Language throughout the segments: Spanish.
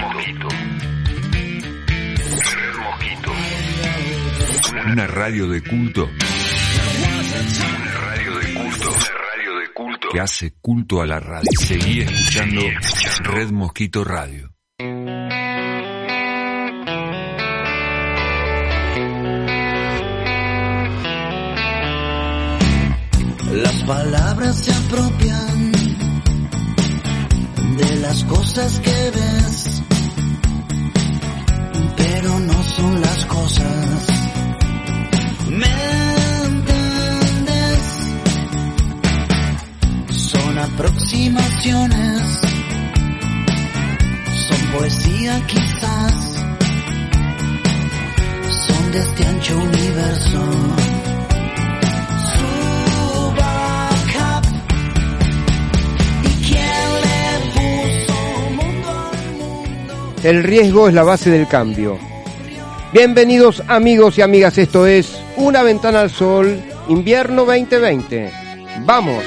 mosquito. mosquito. Una radio de culto. Una radio de culto. Una radio de culto. Que hace culto a la radio. Seguí Seguí escuchando. Red Mosquito Radio. Las palabras se apropian de las cosas que ves pero no son las cosas. ¿Me? Son aproximaciones, son poesía quizás, son de este ancho universo. El riesgo es la base del cambio. Bienvenidos amigos y amigas, esto es Una ventana al sol, invierno 2020. Vamos.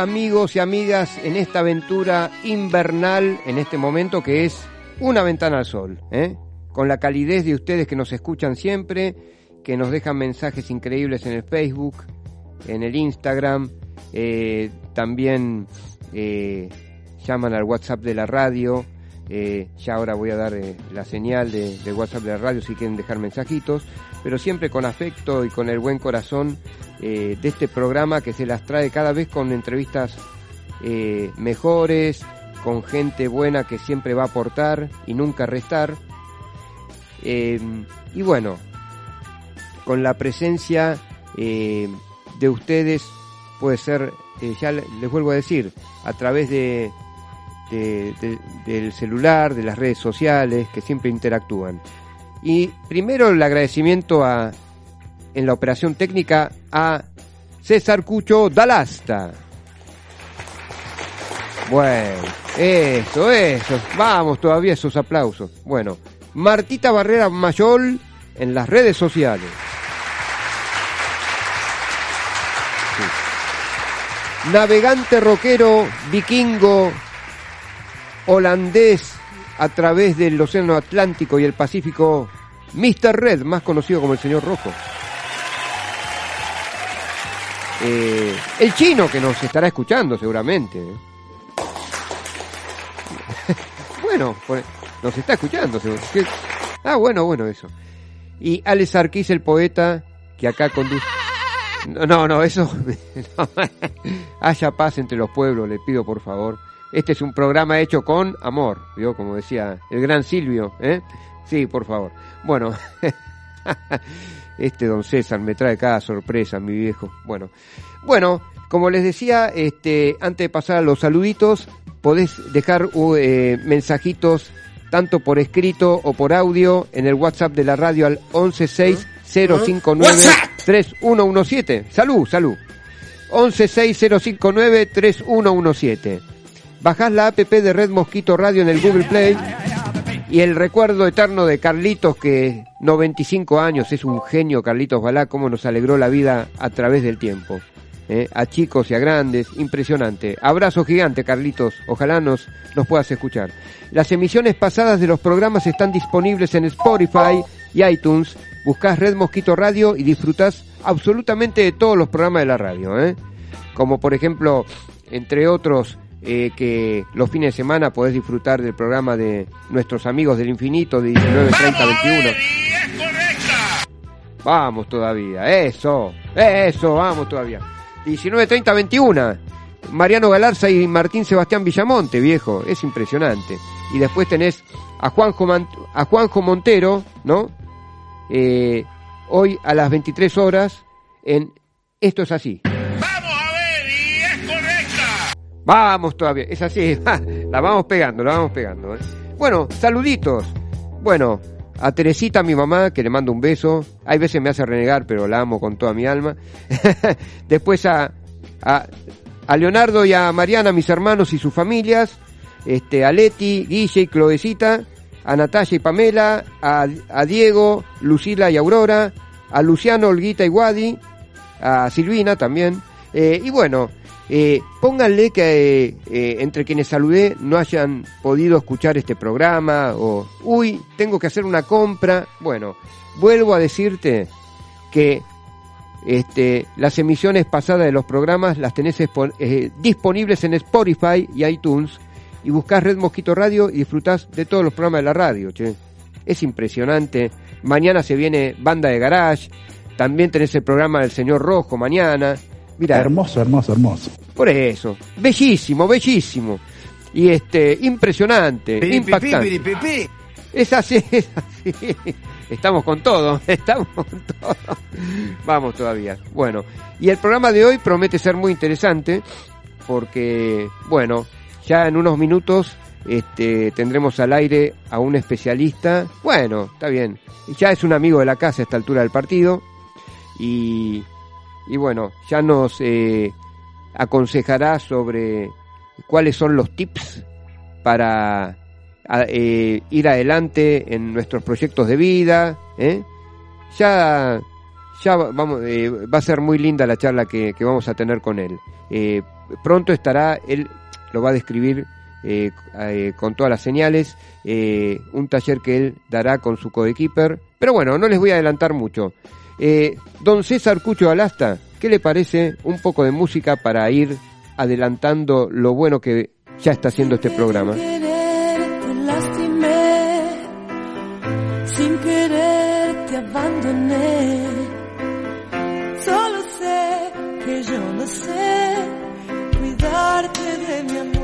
amigos y amigas, en esta aventura invernal, en este momento que es una ventana al sol, ¿eh? con la calidez de ustedes que nos escuchan siempre, que nos dejan mensajes increíbles en el Facebook, en el Instagram, eh, también eh, llaman al WhatsApp de la radio. Eh, ya ahora voy a dar eh, la señal de, de, WhatsApp de la radio si quieren dejar mensajitos pero siempre con afecto y con el buen corazón eh, de este programa que se las trae cada vez con entrevistas eh, mejores, con gente buena que siempre va a aportar y nunca restar. Eh, y bueno, con la presencia eh, de ustedes puede ser, ya le- les vuelvo a decir, a través de- del celular, de las redes sociales, que siempre interactúan. Y primero el agradecimiento a, en la operación técnica a César Cucho Dalasta. Bueno, eso, eso. Vamos todavía esos aplausos. Bueno, Martita Barrera Mayol en las redes sociales. Sí. Navegante rockero, vikingo, holandés a través del Océano Atlántico y el Pacífico, Mr. Red, más conocido como el señor Rojo. Eh, el chino que nos estará escuchando seguramente. ¿eh? bueno, pues, nos está escuchando. ¿Qué? Ah, bueno, bueno, eso. Y Alex Arquís, el poeta, que acá conduce... No, no, no, eso... Haya paz entre los pueblos, le pido por favor. Este es un programa hecho con amor, ¿vio? Como decía el gran Silvio, ¿eh? Sí, por favor. Bueno, este don César me trae cada sorpresa, mi viejo. Bueno, bueno, como les decía, este, antes de pasar a los saluditos, podés dejar uh, eh, mensajitos tanto por escrito o por audio en el WhatsApp de la radio al 1160593117. Salud, salud. 1160593117. Bajás la app de Red Mosquito Radio en el Google Play y el recuerdo eterno de Carlitos que 95 años es un genio Carlitos Balá, cómo nos alegró la vida a través del tiempo. ¿eh? A chicos y a grandes, impresionante. Abrazo gigante Carlitos, ojalá nos, nos puedas escuchar. Las emisiones pasadas de los programas están disponibles en Spotify y iTunes. Buscás Red Mosquito Radio y disfrutás absolutamente de todos los programas de la radio. ¿eh? Como por ejemplo, entre otros, eh, que los fines de semana podés disfrutar del programa de nuestros amigos del infinito de 19.30 21. Vamos todavía, eso, eso, vamos todavía. 19.30 21. Mariano Galarza y Martín Sebastián Villamonte, viejo, es impresionante. Y después tenés a Juanjo, Man- a Juanjo Montero, ¿no? Eh, hoy a las 23 horas en Esto es así. Vamos todavía, es así, la vamos pegando, la vamos pegando. ¿eh? Bueno, saluditos. Bueno, a Teresita, mi mamá, que le mando un beso. Hay veces me hace renegar, pero la amo con toda mi alma. Después a, a, a Leonardo y a Mariana, mis hermanos y sus familias. Este, a Leti, Guille y Cloecita. A Natalia y Pamela. A, a Diego, Lucila y Aurora. A Luciano, Olguita y Wadi. A Silvina también. Eh, y bueno, eh, pónganle que eh, eh, entre quienes saludé no hayan podido escuchar este programa o, uy, tengo que hacer una compra. Bueno, vuelvo a decirte que este, las emisiones pasadas de los programas las tenés eh, disponibles en Spotify y iTunes y buscás Red Mosquito Radio y disfrutás de todos los programas de la radio, che. Es impresionante. Mañana se viene Banda de Garage. También tenés el programa del Señor Rojo mañana. Mira, Hermoso, hermoso, hermoso. por eso. Bellísimo, bellísimo. Y este, impresionante, impactante. Es así, es así. Estamos con todo, estamos con todo. Vamos todavía. Bueno, y el programa de hoy promete ser muy interesante porque, bueno, ya en unos minutos este, tendremos al aire a un especialista. Bueno, está bien. Ya es un amigo de la casa a esta altura del partido. Y, y bueno, ya nos eh, aconsejará sobre cuáles son los tips para eh, ir adelante en nuestros proyectos de vida. ¿eh? Ya, ya va- vamos, eh, va a ser muy linda la charla que, que vamos a tener con él. Eh, pronto estará, él lo va a describir eh, con todas las señales, eh, un taller que él dará con su coequiper. Pero bueno, no les voy a adelantar mucho. Eh, don César Cucho Alasta, ¿qué le parece un poco de música para ir adelantando lo bueno que ya está haciendo este programa? Sin. Solo sé que yo no sé cuidarte de mi amor.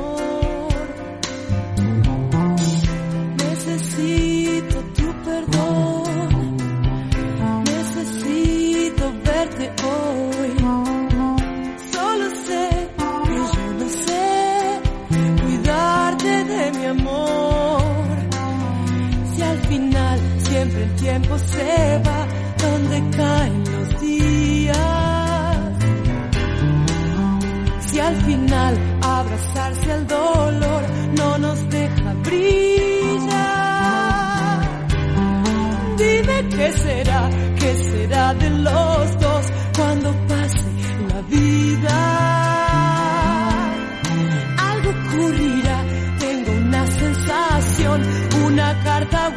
Siempre el tiempo se va donde caen los días. Si al final abrazarse al dolor no nos deja brillar. Dime qué será, qué será de los dos cuando pase la vida. Algo ocurrirá, tengo una sensación, una carta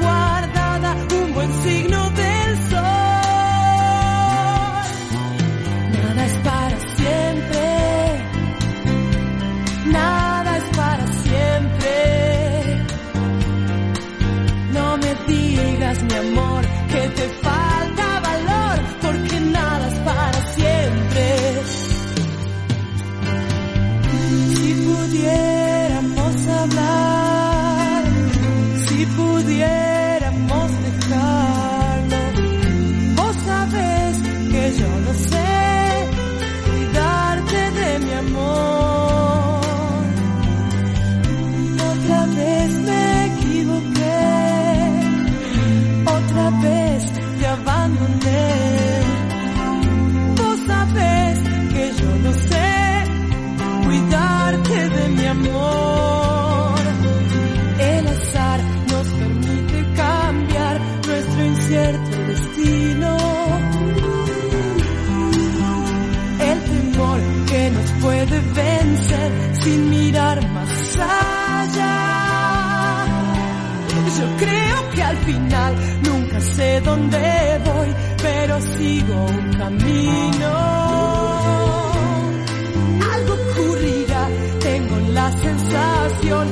Yo creo que al final nunca sé dónde voy, pero sigo un camino. Algo ocurrirá, tengo la sensación,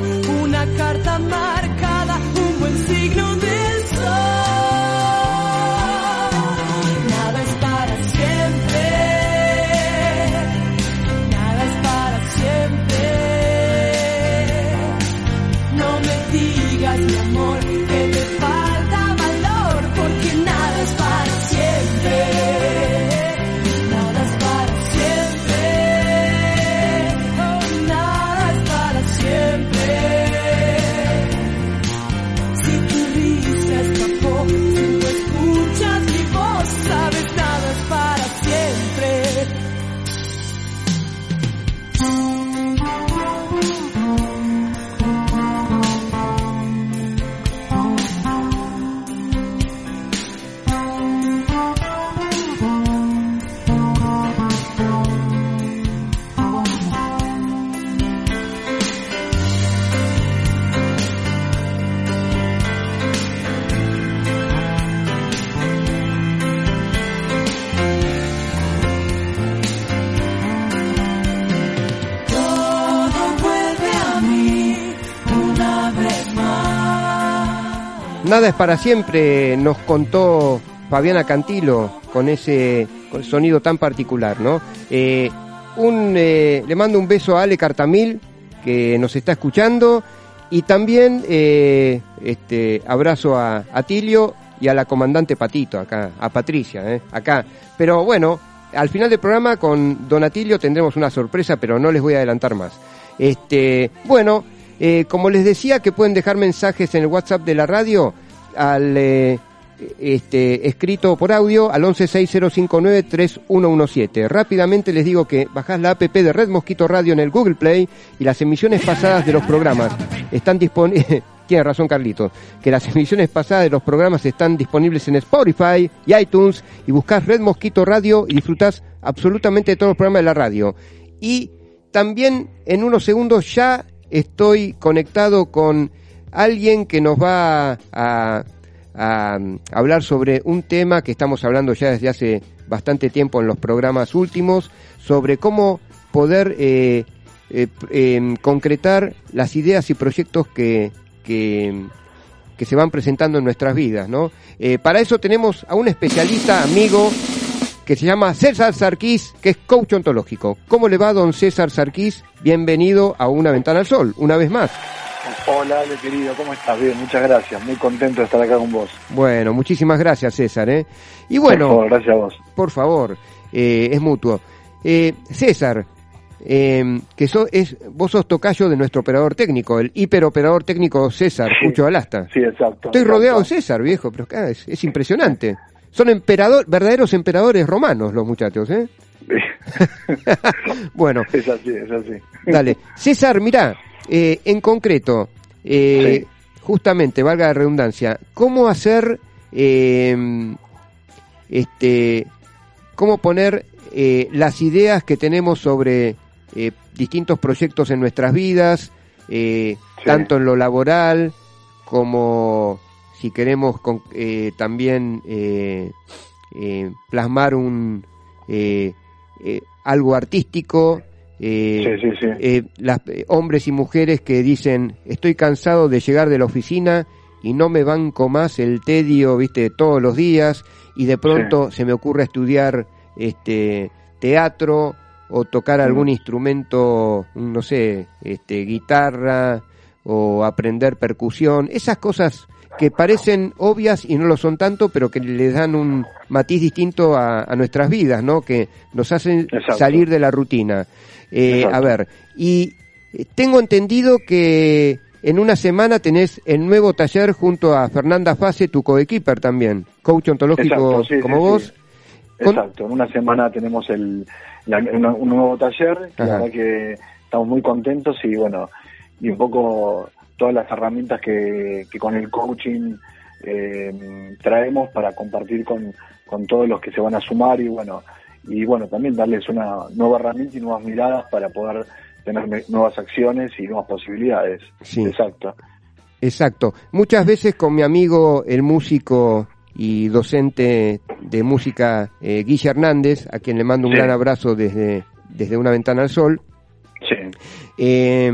Nada es para siempre, nos contó Fabiana Cantilo con ese sonido tan particular, ¿no? Eh, un, eh, le mando un beso a Ale Cartamil, que nos está escuchando, y también eh, este, abrazo a, a Tilio y a la comandante Patito, acá, a Patricia, acá. Pero bueno, al final del programa con Don Atilio tendremos una sorpresa, pero no les voy a adelantar más. Este, bueno, eh, como les decía que pueden dejar mensajes en el WhatsApp de la radio al eh, este escrito por audio al 1160593117. Rápidamente les digo que bajás la app de Red Mosquito Radio en el Google Play y las emisiones pasadas de los programas están disponibles Tiene razón Carlito, que las emisiones pasadas de los programas están disponibles en Spotify y iTunes y buscás Red Mosquito Radio y disfrutás absolutamente de todos los programas de la radio. Y también en unos segundos ya estoy conectado con alguien que nos va a, a- hablar sobre un tema que estamos hablando ya desde hace bastante tiempo en los programas últimos, sobre cómo poder eh, eh, em, concretar las ideas y proyectos que, que, que se van presentando en nuestras vidas, ¿no? Eh, para eso tenemos a un especialista, amigo, que se llama César Sarquís, que es coach ontológico. ¿Cómo le va, don César Sarquís? Bienvenido a Una Ventana al Sol, una vez más. Hola, Ale, querido, ¿cómo estás? Bien, muchas gracias. Muy contento de estar acá con vos. Bueno, muchísimas gracias, César. ¿eh? Y Por bueno, favor, gracias a vos. por favor, eh, es mutuo. Eh, César, eh, que so- es, vos sos tocayo de nuestro operador técnico, el hiperoperador técnico César Sí. Pucho Alasta. Sí, exacto. Estoy exacto. rodeado de César, viejo, pero es impresionante. Son emperador, verdaderos emperadores romanos los muchachos, ¿eh? Bueno, es así, es así. dale. César, mirá, eh, en concreto, eh, Sí. justamente, valga la redundancia, ¿cómo hacer, eh, este, cómo poner eh, las ideas que tenemos sobre distintos proyectos en nuestras vidas, Sí. tanto en lo laboral como si queremos con- eh, también eh, eh, plasmar un eh, eh, algo artístico. eh, Sí, sí, sí. eh, las hombres y mujeres que dicen estoy cansado de llegar de la oficina y no me banco más el tedio viste todos los días y de pronto se me ocurre estudiar este teatro o tocar algún instrumento no sé este guitarra o aprender percusión esas cosas que parecen obvias y no lo son tanto pero que le dan un matiz distinto a, a nuestras vidas no que nos hacen Exacto. salir de la rutina eh, a ver, y eh, tengo entendido que en una semana tenés el nuevo taller junto a Fernanda Fase, tu coequiper también, coach ontológico Exacto, sí, como sí, vos. sí. Exacto, en una semana tenemos el, la- una- un nuevo taller, la verdad que estamos muy contentos y bueno, y un poco todas las herramientas que, que con el coaching eh, traemos para compartir con, con todos los que se van a sumar y bueno, y bueno, también darles una nueva herramienta y nuevas miradas para poder tener nuevas acciones y nuevas posibilidades. Sí. Exacto. Exacto. Muchas veces con mi amigo, el músico y docente de música, eh, Guille Hernández, a quien le mando un Sí. gran abrazo desde, desde una ventana al sol, Sí, Eh,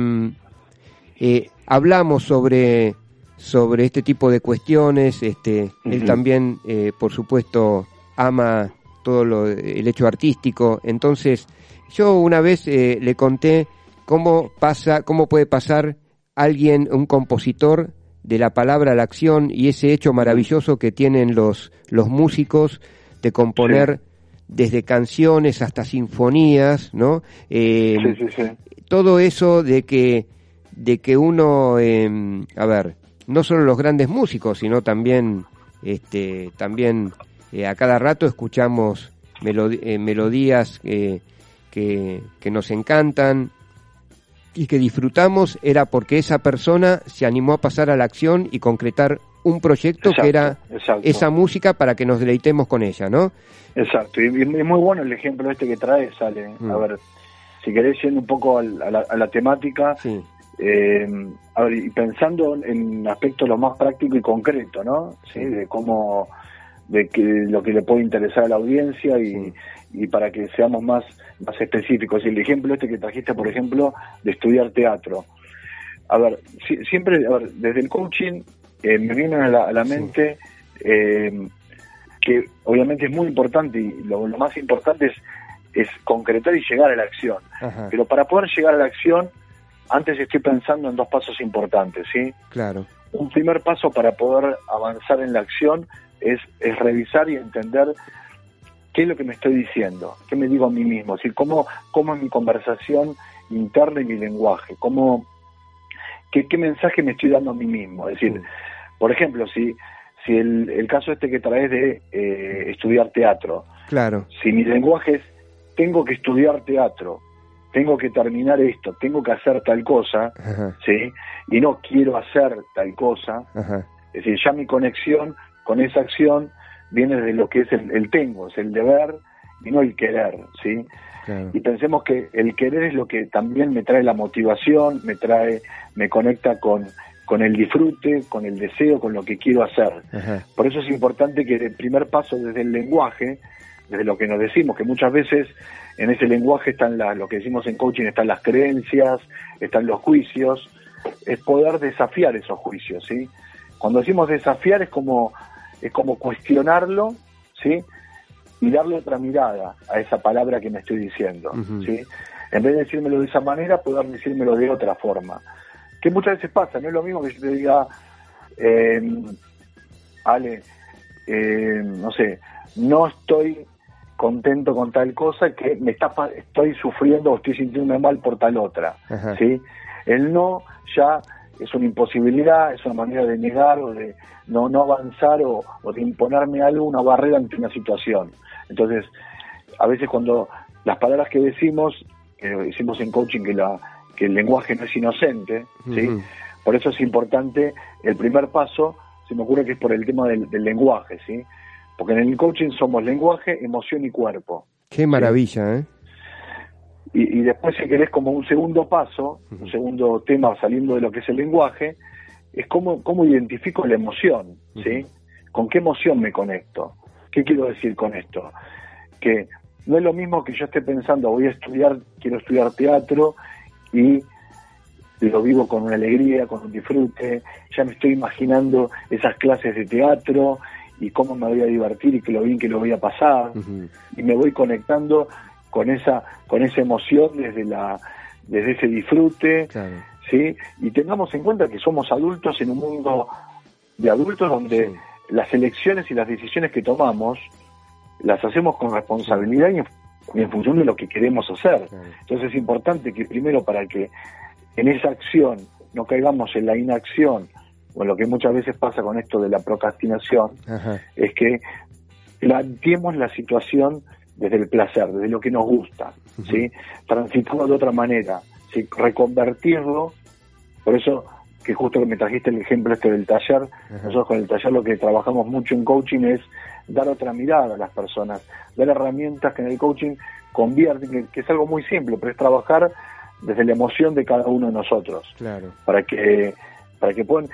eh, hablamos sobre sobre este tipo de cuestiones. Este, él también, eh, por supuesto, ama todo lo, el hecho artístico. Entonces, yo una vez eh, le conté cómo pasa, cómo puede pasar alguien, un compositor, de la palabra a la acción y ese hecho maravilloso que tienen los los músicos de componer desde canciones hasta sinfonías, ¿no? Eh, sí, sí, sí. todo eso de que de que uno eh, a ver no solo los grandes músicos sino también este también eh, a cada rato escuchamos eh, melodías eh, que, que nos encantan y que disfrutamos era porque esa persona se animó a pasar a la acción y concretar un proyecto que era exacto. esa música para que nos deleitemos con ella, ¿no? Exacto, y, es muy bueno el ejemplo este que traes, Ale. Mm. A ver, si querés yendo un poco a, la, a la temática, Sí, eh, a ver, y pensando en aspectos lo más práctico y concreto, ¿no? Sí, de cómo, de que lo que le puede interesar a la audiencia y, Sí. y para que seamos más, más específicos. Y el ejemplo este que trajiste, por ejemplo, de estudiar teatro. A ver, si- siempre, a ver, desde el coaching eh, me viene a la, a la mente eh, que obviamente es muy importante y lo, lo más importante es, es concretar y llegar a la acción. ajá, Pero para poder llegar a la acción, antes estoy pensando en dos pasos importantes, ¿sí? claro, Un primer paso para poder avanzar en la acción es, es revisar y entender qué es lo que me estoy diciendo, qué me digo a mí mismo, decir, cómo, cómo es mi conversación interna y mi lenguaje, cómo, qué, qué mensaje me estoy dando a mí mismo. Es decir, por ejemplo, si, si el, el caso este que traes de eh, estudiar teatro, claro, si mi lenguaje es tengo que estudiar teatro, tengo que terminar esto, tengo que hacer tal cosa, ajá, ¿sí? Y no quiero hacer tal cosa, ajá, es decir, ya mi conexión con esa acción viene de lo que es el, el tengo, es el deber y no el querer, ¿sí? Claro. Y pensemos que el querer es lo que también me trae la motivación, me trae, me conecta con, con el disfrute, con el deseo, con lo que quiero hacer. Ajá. Por eso es importante que el primer paso desde el lenguaje, desde lo que nos decimos, que muchas veces en ese lenguaje están la- lo que decimos en coaching, están las creencias, están los juicios, es poder desafiar esos juicios, ¿sí? Cuando decimos desafiar es como, es como cuestionarlo, ¿sí? Y darle otra mirada a esa palabra que me estoy diciendo. ¿sí? En vez de decírmelo de esa manera, poder decírmelo de otra forma. Que muchas veces pasa, no es lo mismo que yo te diga, eh, Ale, eh, no sé, no estoy contento con tal cosa que me está estoy sufriendo o estoy sintiendo mal por tal otra, Ajá. ¿sí? El no ya es una imposibilidad, es una manera de negar o de no, no avanzar o, o de imponerme algo, una barrera ante una situación. Entonces, a veces cuando las palabras que decimos, que decimos en coaching que, la, que el lenguaje no es inocente, ¿sí? Por eso es importante el primer paso, se me ocurre que es por el tema del, del lenguaje, ¿sí? Porque en el coaching somos lenguaje, emoción y cuerpo. Qué maravilla, ¿eh? Y, y después, si querés, como un segundo paso, un segundo tema saliendo de lo que es el lenguaje, es cómo, cómo identifico la emoción, ¿sí? ¿Con qué emoción me conecto? ¿Qué quiero decir con esto? Que no es lo mismo que yo esté pensando, voy a estudiar, quiero estudiar teatro y lo vivo con una alegría, con un disfrute, ya me estoy imaginando esas clases de teatro y cómo me voy a divertir y que lo bien que lo voy a pasar y me voy conectando con esa con esa emoción desde la desde ese disfrute Claro. sí y tengamos en cuenta que somos adultos en un mundo de adultos donde Sí. las elecciones y las decisiones que tomamos las hacemos con responsabilidad y en, y en función de lo que queremos hacer Claro. entonces es importante que primero para que en esa acción no caigamos en la inacción o lo que muchas veces pasa con esto de la procrastinación Ajá. es que planteemos la situación desde el placer, desde lo que nos gusta, ¿sí? Transitarlo de otra manera, ¿sí? Reconvertirlo, por eso que justo que me trajiste el ejemplo este del taller, nosotros con el taller lo que trabajamos mucho en coaching es dar otra mirada a las personas, dar herramientas que en el coaching convierten, que, que es algo muy simple, pero es trabajar desde la emoción de cada uno de nosotros Claro. para que para que puedan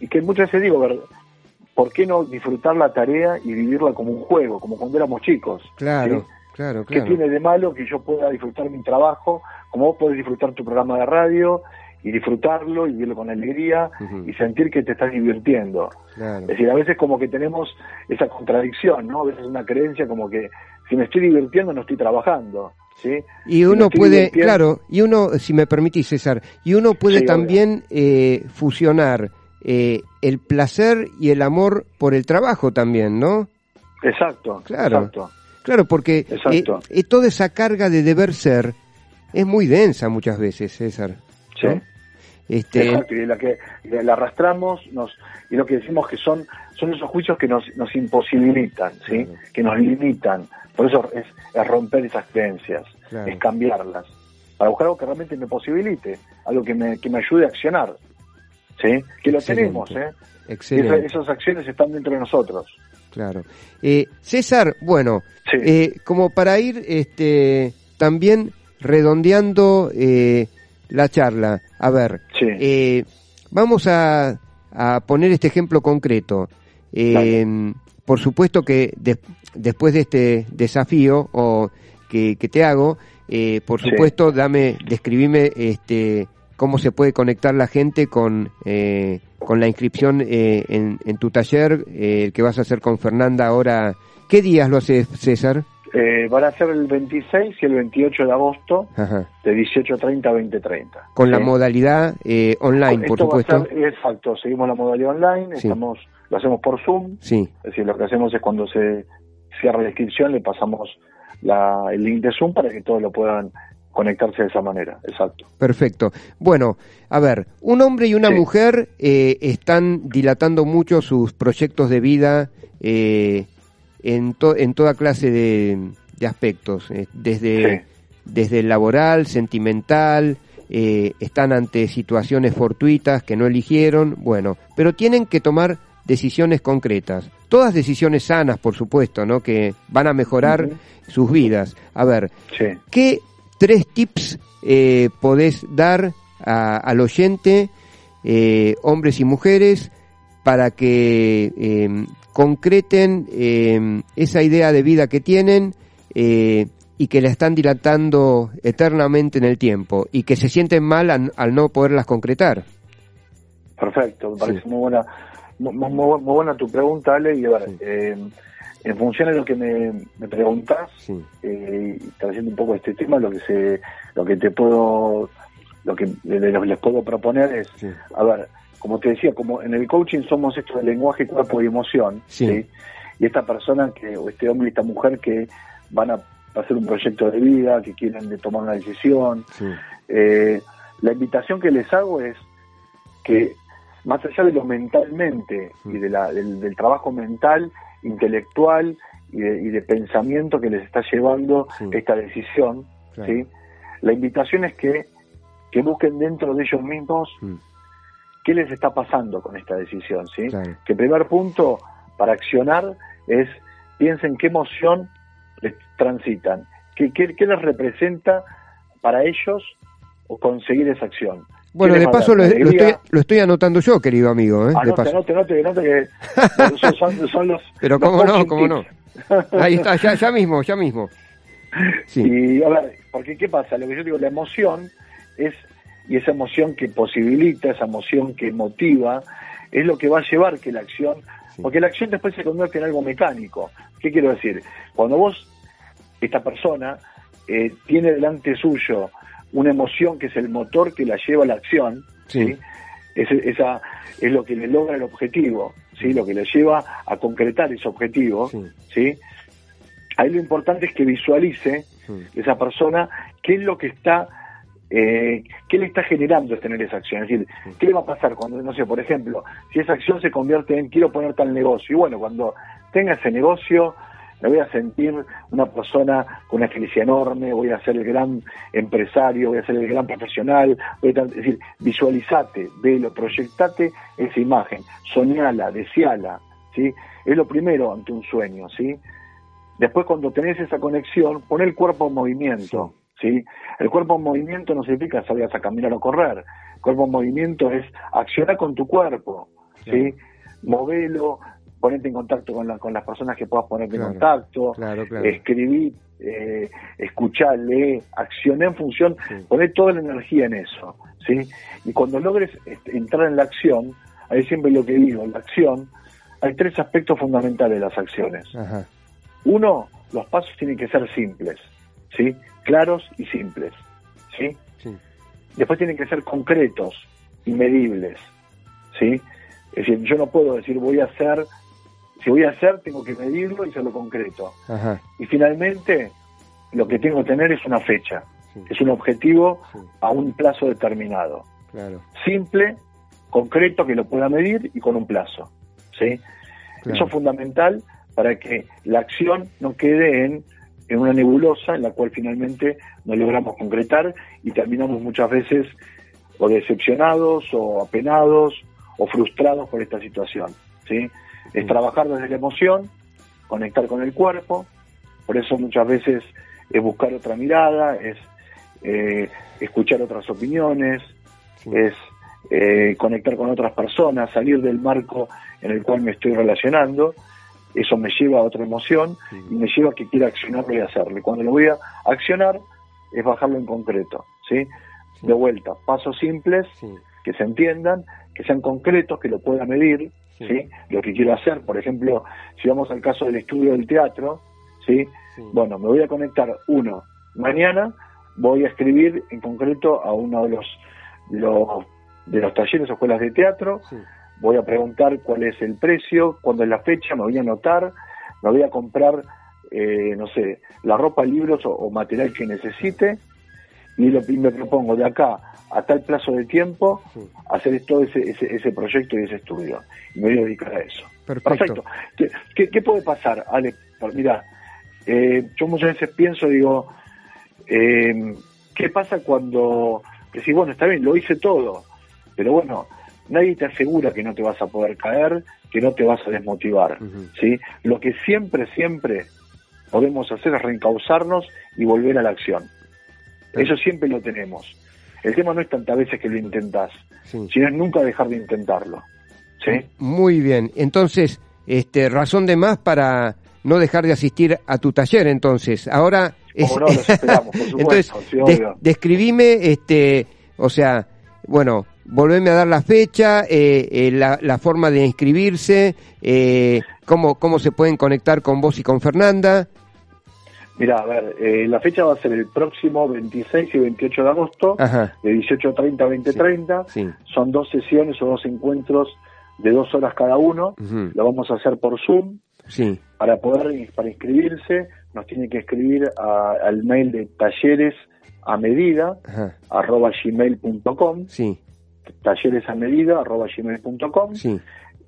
y que muchas veces digo ver, ¿por qué no disfrutar la tarea y vivirla como un juego como cuando éramos chicos Claro. ¿sí? Claro, ¿qué claro. tiene de malo que yo pueda disfrutar mi trabajo como vos podés disfrutar tu programa de radio y disfrutarlo y vivirlo con alegría y sentir que te estás divirtiendo Claro. es decir a veces como que tenemos esa contradicción no a veces una creencia como que si me estoy divirtiendo no estoy trabajando sí Y uno puede, claro, y uno, si me permitís, César, y uno puede Sí, también eh, fusionar eh, el placer y el amor por el trabajo también, ¿no? exacto Claro. exacto Claro, porque eh, Exacto. eh, toda esa carga de deber ser es muy densa muchas veces, César. sí ¿no? Este, Exacto, y de la que la arrastramos nos y lo que decimos que son son esos juicios que nos, nos imposibilitan, ¿sí? Que nos limitan. Por eso es, es romper esas creencias, Claro. es cambiarlas, para buscar algo que realmente me posibilite, algo que me, que me ayude a accionar. ¿sí? Que lo Excelente. tenemos, ¿eh? excelente. Esas, esas acciones están dentro de nosotros. Claro. Eh, César, bueno, Sí. eh, como para ir este, también redondeando eh, la charla, a ver, Sí. eh, vamos a, a poner este ejemplo concreto. Eh, por supuesto que de- después de este desafío o que, que te hago, eh, por Sí. supuesto, dame, describime este, cómo se puede conectar la gente con, eh, con la inscripción eh, en, en tu taller eh, que vas a hacer con Fernanda ahora. ¿Qué días lo haces, César? Eh, van a ser el 26 y el 28 de agosto, Ajá. de 18.30 a 20.30. Con la modalidad eh, online, por Esto va a supuesto. ser- exacto, seguimos la modalidad online, Sí. estamos, lo hacemos por Zoom, Sí, es decir, lo que hacemos es cuando se cierra la inscripción le pasamos la, el link de Zoom para que todos lo puedan conectarse de esa manera, exacto. perfecto. Bueno, a ver, un hombre y una Sí. mujer eh, están dilatando mucho sus proyectos de vida eh, en, to- en toda clase de, de aspectos, eh, desde, Sí. desde el laboral, sentimental, eh, están ante situaciones fortuitas que no eligieron, bueno, pero tienen que tomar decisiones concretas. Todas decisiones sanas, por supuesto, ¿no? Que van a mejorar sus vidas. A ver, Sí. ¿qué tres tips eh, podés dar a- al oyente, eh, hombres y mujeres, para que eh, concreten eh, esa idea de vida que tienen eh, y que la están dilatando eternamente en el tiempo y que se sienten mal al, al no poderlas concretar? Perfecto, me parece Sí. muy buena muy, muy- muy buena tu pregunta, Ale, y a ver, Sí. eh, en función de lo que me, me preguntas, Sí. eh, trayendo un poco este tema, lo que se, lo que te puedo, lo que le- le- les puedo proponer es, Sí. a ver, como te decía, como en el coaching somos esto de lenguaje, cuerpo y emoción, Sí. y esta persona que, o este hombre y esta mujer que van a hacer un proyecto de vida, que quieren de tomar una decisión, eh, la invitación que les hago es que más allá de lo mentalmente y de la- del, del trabajo mental, intelectual y de, y de pensamiento que les está llevando Sí. esta decisión, Claro. ¿sí? la invitación es que, que busquen dentro de ellos mismos Mm, qué les está pasando con esta decisión. ¿sí? Claro. Que el primer punto para accionar es piensen qué emoción les transitan, qué, qué, qué les representa para ellos conseguir esa acción. Bueno, ¿Qué de paso lo, estoy, lo estoy anotando yo, querido amigo. ¿eh? De Anote, paso. anote, anote, anote que son, los. Pero los cómo no, cómo no. Ahí está, ya, ya mismo, ya mismo. Sí, Y a ver, porque ¿qué pasa? Lo que yo digo, la emoción es, y esa emoción que posibilita, esa emoción que motiva, es lo que va a llevar que la acción, Sí. porque la acción después se convierte en algo mecánico. ¿Qué quiero decir? Cuando vos, esta persona, eh, tiene delante suyo una emoción que es el motor que la lleva a la acción, Sí. ¿sí? Ese- esa es lo que le logra el objetivo, ¿sí? Lo que le lleva a concretar ese objetivo, Sí. ¿sí? Ahí lo importante es que visualice Sí. esa persona qué es lo que está eh, qué le está generando tener esa acción es decir qué le va a pasar cuando no sé por ejemplo si esa acción se convierte en quiero poner tal negocio y bueno cuando tenga ese negocio me voy a sentir una persona con una felicidad enorme voy a ser el gran empresario voy a ser el gran profesional voy a es decir visualizate velo proyectate esa imagen soñala deseala sí es lo primero ante un sueño sí Después, cuando tenés esa conexión, pon el cuerpo en movimiento. ¿sí? El cuerpo en movimiento no significa salgas a caminar o correr. El cuerpo en movimiento es accionar con tu cuerpo. ¿sí? Movelo, ponerte en contacto con, la- con las personas que puedas ponerte Claro, en contacto. claro, claro. Escribí, eh, escuchá, lee, accioné en función, Sí. poné toda la energía en eso. ¿sí? Y cuando logres este, entrar en la acción, ahí siempre lo que digo, en la acción, hay tres aspectos fundamentales de las acciones. Ajá. Uno, los pasos tienen que ser simples, ¿sí? Claros y simples, ¿sí? Sí. Después tienen que ser concretos y medibles, ¿sí? Es decir, yo no puedo decir voy a hacer, si voy a hacer tengo que medirlo y hacerlo concreto. Ajá. Y finalmente, lo que tengo que tener es una fecha, Sí. es un objetivo Sí. a un plazo determinado. Claro. Simple, concreto, que lo pueda medir y con un plazo, ¿sí? Claro. Eso es fundamental para que la acción no quede en, en una nebulosa en la cual finalmente no logramos concretar y terminamos muchas veces o decepcionados o apenados o frustrados por esta situación. ¿sí? Es trabajar desde la emoción, conectar con el cuerpo, por eso muchas veces es buscar otra mirada, es eh, escuchar otras opiniones, Sí. es eh, conectar con otras personas, salir del marco en el cual me estoy relacionando, eso me lleva a otra emoción Sí. y me lleva a que quiera accionarlo y hacerlo. Y cuando lo voy a accionar es bajarlo en concreto, ¿sí? Sí. De vuelta, pasos simples que se entiendan, que sean concretos, que lo pueda medir, Sí. ¿sí? Lo que quiero hacer, por ejemplo, si vamos al caso del estudio del teatro, ¿sí? Sí. Bueno, me voy a conectar, uno, mañana voy a escribir en concreto a uno de los, los, de los talleres o escuelas de teatro, Sí. voy a preguntar cuál es el precio, cuándo es la fecha, me voy a anotar, me voy a comprar, eh, no sé, la ropa, libros o, o material que necesite y, lo, y me propongo de acá a tal plazo de tiempo hacer todo ese, ese, ese proyecto y ese estudio. Y me voy a dedicar a eso. Perfecto. ¿Qué, qué, qué puede pasar, Ale? Mira, eh, yo muchas veces pienso, digo, eh, ¿qué pasa cuando, si bueno, está bien, lo hice todo, pero bueno, nadie te asegura que no te vas a poder caer, que no te vas a desmotivar. ¿sí? Lo que siempre, siempre podemos hacer es reencauzarnos y volver a la acción. Eso siempre lo tenemos. El tema no es tantas veces que lo intentás, Sí. sino es nunca dejar de intentarlo. ¿sí? Muy bien. Entonces, este, razón de más para no dejar de asistir a tu taller, entonces. Ahora... No, los esperamos, por supuesto, entonces, sí, describime, este, o sea, bueno, volveme a dar la fecha, eh, eh, la, la forma de inscribirse, eh, cómo, cómo se pueden conectar con vos y con Fernanda. Mira, a ver, eh, la fecha va a ser el próximo 26 y 28 de agosto, Ajá. de 18.30 a 20.30. Sí. Son dos sesiones o dos encuentros de dos horas cada uno. Lo vamos a hacer por Zoom. Sí. Para poder para inscribirse, nos tiene que escribir a- al mail de talleres a medida Ajá. arroba gmail.com Sí. talleres a medida arroba gmail.com Sí.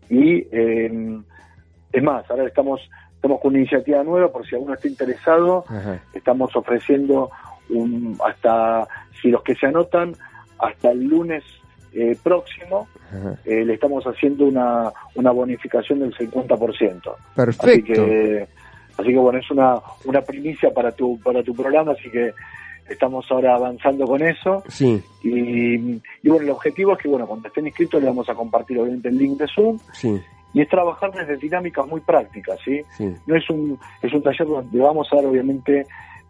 y eh, es más, ahora estamos estamos con una iniciativa nueva por si alguno está interesado Ajá. estamos ofreciendo un, hasta si los que se anotan hasta el lunes eh, próximo eh, le estamos haciendo una, una bonificación del 50%. Así Perfecto. que, así que bueno, es una, una primicia para tu, para tu programa, así que estamos ahora avanzando con eso. Sí. Y, y bueno, el objetivo es que bueno, cuando estén inscritos le vamos a compartir obviamente el link de Zoom Sí. Y es trabajar desde dinámicas muy prácticas, ¿sí? Sí. No es un, es un taller donde vamos a dar obviamente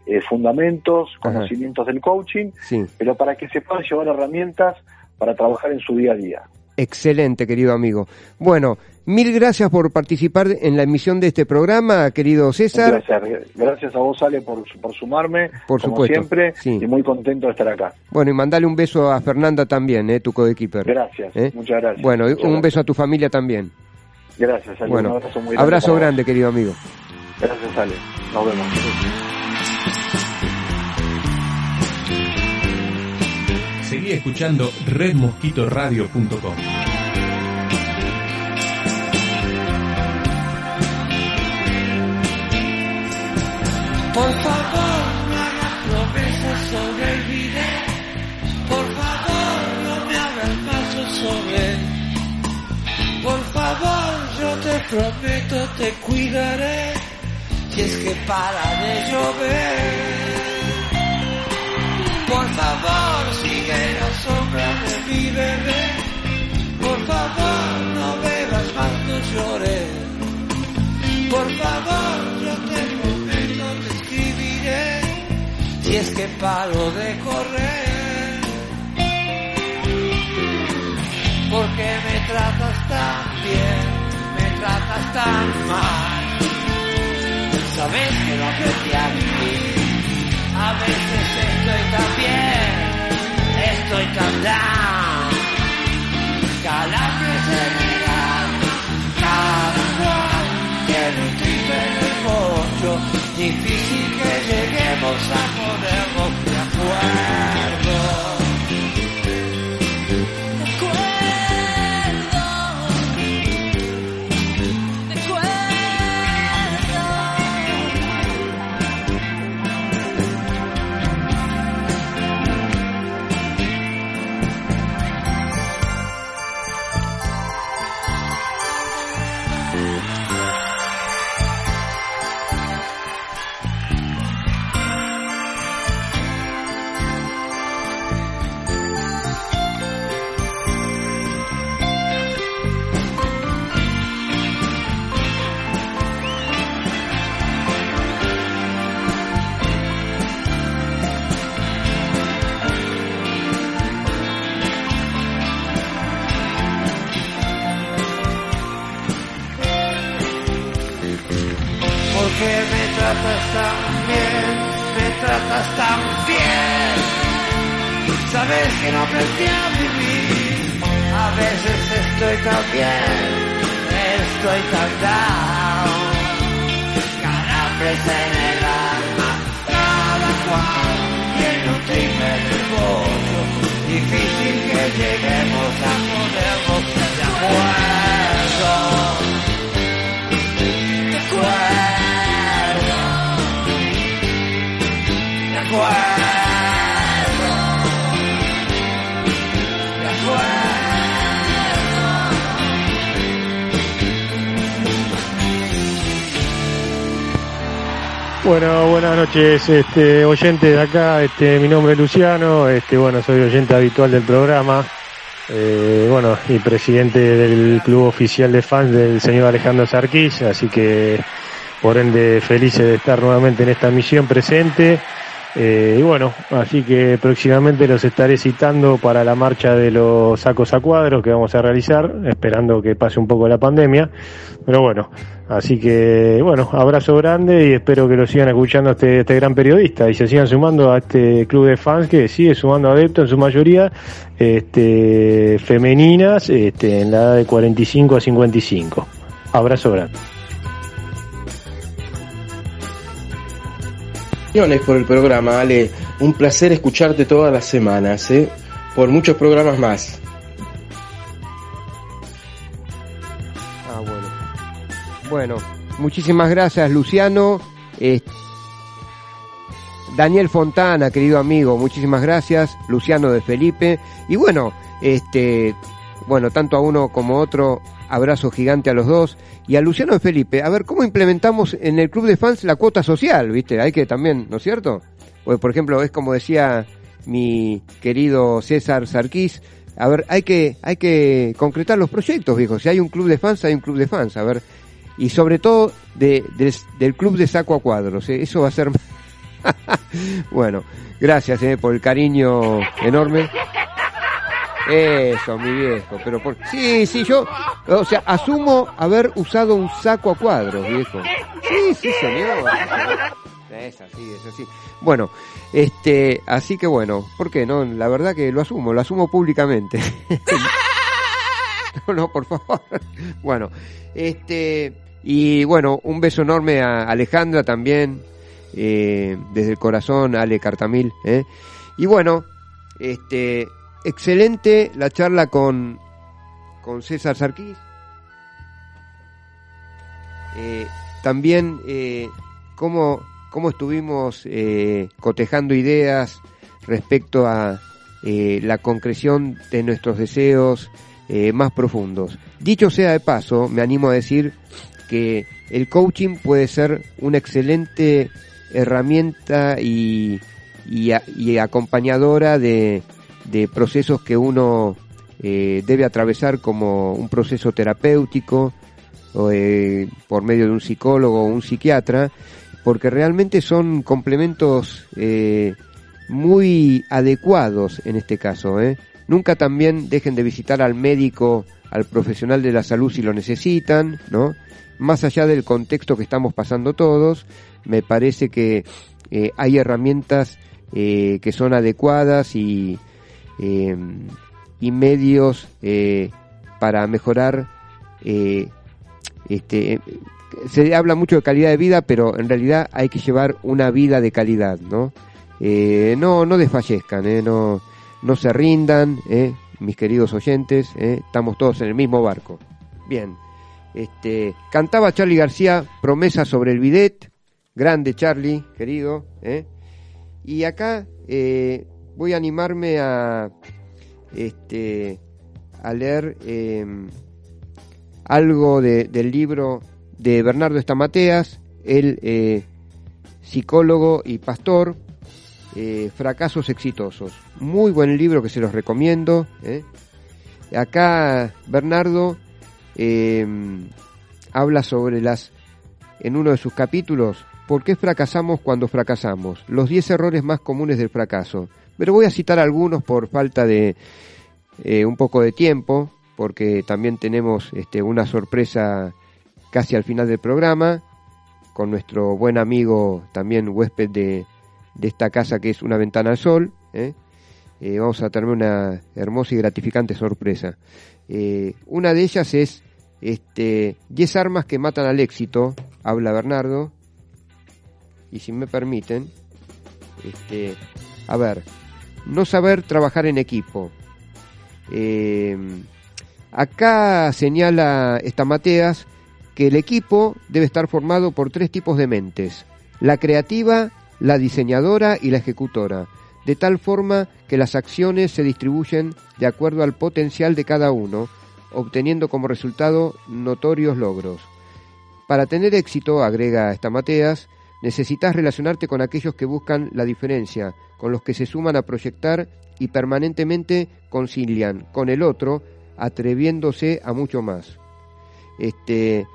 eh, fundamentos, Ajá. conocimientos del coaching, Sí. pero para que se puedan llevar herramientas para trabajar en su día a día. Excelente, querido amigo. Bueno, mil gracias por participar en la emisión de este programa, querido César. Gracias, gracias a vos, Ale, por, por sumarme, Por como supuesto, siempre, sí. y muy contento de estar acá. Bueno, y mandale un beso a Fernanda también, eh, tu coequiper. Gracias, ¿Eh? muchas gracias. Bueno, Muchas un gracias. beso a tu familia también. Gracias, Ale, Bueno, un abrazo muy grande. abrazo para vos. grande, querido amigo. Gracias, Ale. Nos vemos. Seguí escuchando redmosquitoradio.com. Por favor, prometo, te cuidaré. Si es que para de llover. Por favor, sigue la sombra de mi bebé. Por favor, no bebas más, no. Por favor, yo te prometo, te escribiré si es que paro de correr. Porque me tratas tan bien, tratas tan mal. Sabes que no aprendí a vivir, a veces estoy tan bien, estoy tan down. Calambres el alma, cada cual tiene un triple en el. Difícil que lleguemos a ponernos de acuerdo. Noches, este, oyente de acá, este, mi nombre es Luciano, este, bueno, soy oyente habitual del programa, eh, bueno, y presidente del club oficial de fans del señor Alejandro Sarquís, así que por ende felices de estar nuevamente en esta misión presente. Eh, y bueno, así que próximamente los estaré citando para la marcha de los sacos a cuadros que vamos a realizar, esperando que pase un poco la pandemia. Pero bueno, así que bueno, abrazo grande y espero que lo sigan escuchando este, este gran periodista y se sigan sumando a este club de fans que sigue sumando adeptos en su mayoría este, femeninas este, en la edad de 45 a 55. Abrazo grande. Gracias por el programa, Ale. Un placer escucharte todas las semanas, ¿eh? Por muchos programas más. Bueno, muchísimas gracias, Luciano. Eh, Daniel Fontana, querido amigo, muchísimas gracias. Luciano de Felipe. Y bueno, este, bueno, tanto a uno como a otro, abrazo gigante a los dos. Y a Luciano de Felipe, a ver, ¿cómo implementamos en el club de fans la cuota social? ¿Viste? Hay que también, ¿no es cierto? Pues, por ejemplo, es como decía mi querido César Sarquís, a ver, hay que, hay que concretar los proyectos, viejo. Si hay un club de fans, hay un club de fans, a ver. Y sobre todo de, de- del club de saco a cuadros, ¿eh? eso va a ser... bueno, gracias eh, por el cariño enorme. Eso, mi viejo, pero por... Sí, sí, yo, o sea, asumo haber usado un saco a cuadros, viejo. Sí, sí, señor. Es así, es así. Bueno, este, así que bueno, ¿por qué no? La verdad que lo asumo, lo asumo públicamente. no, no, por favor. Bueno, este, y bueno, un beso enorme a Alejandra también, eh, desde el corazón, Ale Cartamil, ¿eh? Y bueno, este, excelente la charla con, con César Sarquís. Eh, también eh, cómo, cómo estuvimos cotejando ideas respecto a la concreción de nuestros deseos más profundos. Dicho sea de paso, me animo a decir que el coaching puede ser una excelente herramienta y, y, acompañadora de, procesos que uno eh, debe atravesar como un proceso terapéutico o, eh, por medio de un psicólogo o un psiquiatra, porque realmente son complementos eh, muy adecuados en este caso. Nunca también dejen de visitar al médico, al profesional de la salud si lo necesitan, ¿no? Más allá del contexto que estamos pasando todos, me parece que eh, hay herramientas eh, que son adecuadas y, eh, y medios eh, para mejorar eh, este se habla mucho de calidad de vida pero en realidad hay que llevar una vida de calidad no no no desfallezcan no no se rindan mis queridos oyentes estamos todos en el mismo barco. Bien este cantaba Charlie García promesa sobre el bidet grande Charlie querido eh. y acá eh, voy a animarme a este leer eh, algo de- del libro de Bernardo Estamateas, el eh, psicólogo y pastor, Fracasos Exitosos. Muy buen libro que se los recomiendo. Acá Bernardo eh, habla sobre las, en uno de sus capítulos, ¿por qué fracasamos cuando fracasamos? Los 10 errores más comunes del fracaso. Pero voy a citar algunos por falta de eh, un poco de tiempo, porque también tenemos este, una sorpresa casi al final del programa con nuestro buen amigo, también huésped de, de esta casa que es Una Ventana al Sol. ¿eh? Eh, vamos a tener una hermosa y gratificante sorpresa. Una de ellas es este, 10 armas que matan al éxito, habla Bernardo. Y si me permiten, este, a ver, no saber trabajar en equipo. Eh, acá señala Estamateas que el equipo debe estar formado por tres tipos de mentes, la creativa, la diseñadora y la ejecutora, de tal forma que las acciones se distribuyen de acuerdo al potencial de cada uno, obteniendo como resultado notorios logros. Para tener éxito, agrega Estamateas, Necesitas relacionarte con aquellos que buscan la diferencia, con los que se suman a proyectar y permanentemente concilian con el otro, atreviéndose a mucho más. Este,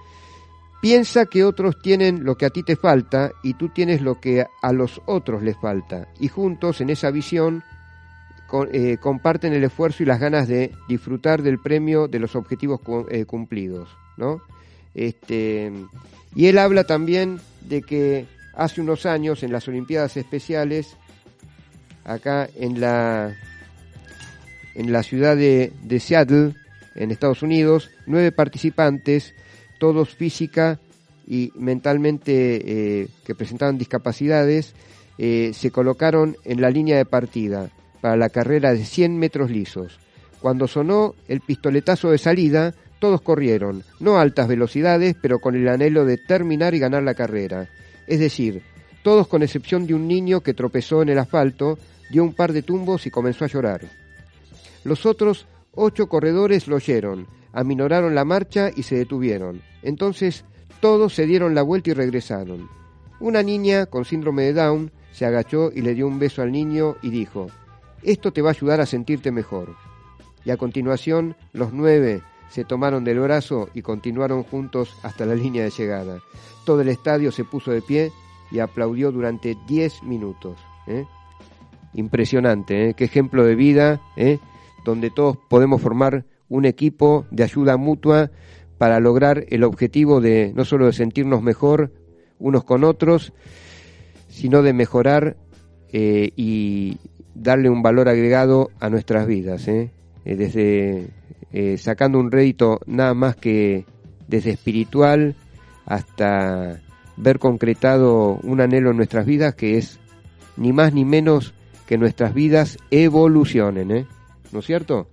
piensa que otros tienen lo que a ti te falta y tú tienes lo que a los otros les falta. Y juntos en esa visión con- eh, comparten el esfuerzo y las ganas de disfrutar del premio de los objetivos eh, cumplidos, ¿no? Este, y él habla también de que hace unos años en las Olimpiadas Especiales, acá en la, en la ciudad de, de Seattle, en Estados Unidos, nueve participantes, todos física y mentalmente eh, que presentaban discapacidades, eh, se colocaron en la línea de partida para la carrera de 100 metros lisos. Cuando sonó el pistoletazo de salida, todos corrieron, no a altas velocidades, pero con el anhelo de terminar y ganar la carrera. Es decir, todos con excepción de un niño que tropezó en el asfalto, dio un par de tumbos y comenzó a llorar. Los otros ocho corredores lo oyeron, aminoraron la marcha y se detuvieron. Entonces todos se dieron la vuelta y regresaron. Una niña con síndrome de Down se agachó y le dio un beso al niño y dijo, esto te va a ayudar a sentirte mejor. Y a continuación los nueve se tomaron del brazo y continuaron juntos hasta la línea de llegada. Todo el estadio se puso de pie y aplaudió durante 10 minutos. ¿eh? Impresionante, ¿eh? qué ejemplo de vida, ¿eh? donde todos podemos formar un equipo de ayuda mutua para lograr el objetivo de no solo de sentirnos mejor unos con otros, sino de mejorar eh, y darle un valor agregado a nuestras vidas, ¿eh? Eh, desde eh, sacando un rédito nada más que desde espiritual hasta ver concretado un anhelo en nuestras vidas que es ni más ni menos que nuestras vidas evolucionen, ¿eh? ¿no es cierto?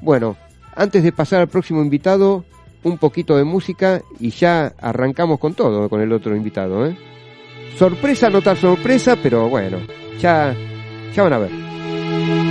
Bueno, antes de pasar al próximo invitado, un poquito de música y ya arrancamos con todo, con el otro invitado. Sorpresa, no tan sorpresa, pero bueno, ya, ya van a ver.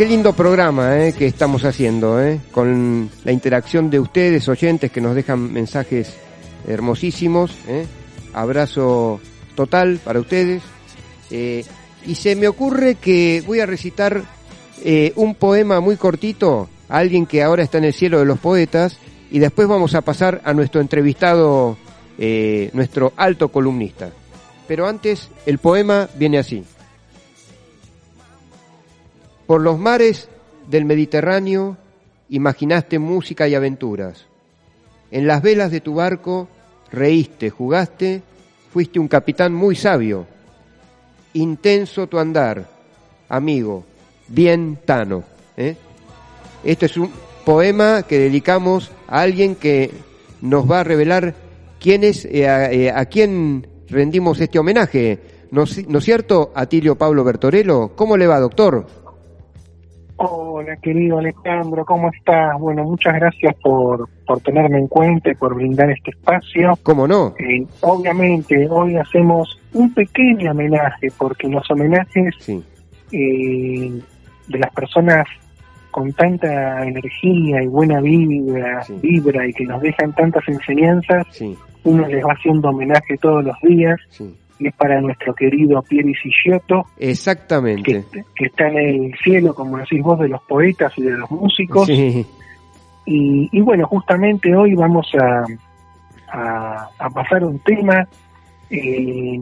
Qué lindo programa eh, que estamos haciendo, eh, con la interacción de ustedes, oyentes, que nos dejan mensajes hermosísimos. eh. Abrazo total para ustedes. Y se me ocurre que voy a recitar un poema muy cortito a alguien que ahora está en el cielo de los poetas y después vamos a pasar a nuestro entrevistado, nuestro alto columnista. Pero antes, el poema viene así. Por los mares del Mediterráneo imaginaste música y aventuras. En las velas de tu barco reíste, jugaste, fuiste un capitán muy sabio. Intenso tu andar, amigo, bien tano. ¿eh? Este es un poema que dedicamos a alguien que nos va a revelar quién es, eh, a, eh, a quién rendimos este homenaje. ¿No, ¿No es cierto, Atilio Pablo Bertorello? ¿Cómo le va, doctor? Hola, querido Alejandro, ¿cómo estás? Bueno, muchas gracias por, por tenerme en cuenta y por brindar este espacio. ¿Cómo no? Eh, obviamente, hoy hacemos un pequeño homenaje, porque los homenajes Sí, eh, de las personas con tanta energía y buena vibra, Sí. vibra y que nos dejan tantas enseñanzas, sí, uno les va haciendo homenaje todos los días es para nuestro querido Pieri que, Exactamente. que está en el cielo, como decís vos, de los poetas y de los músicos. Sí, Y, y bueno, justamente hoy vamos a, a, a pasar un tema, eh,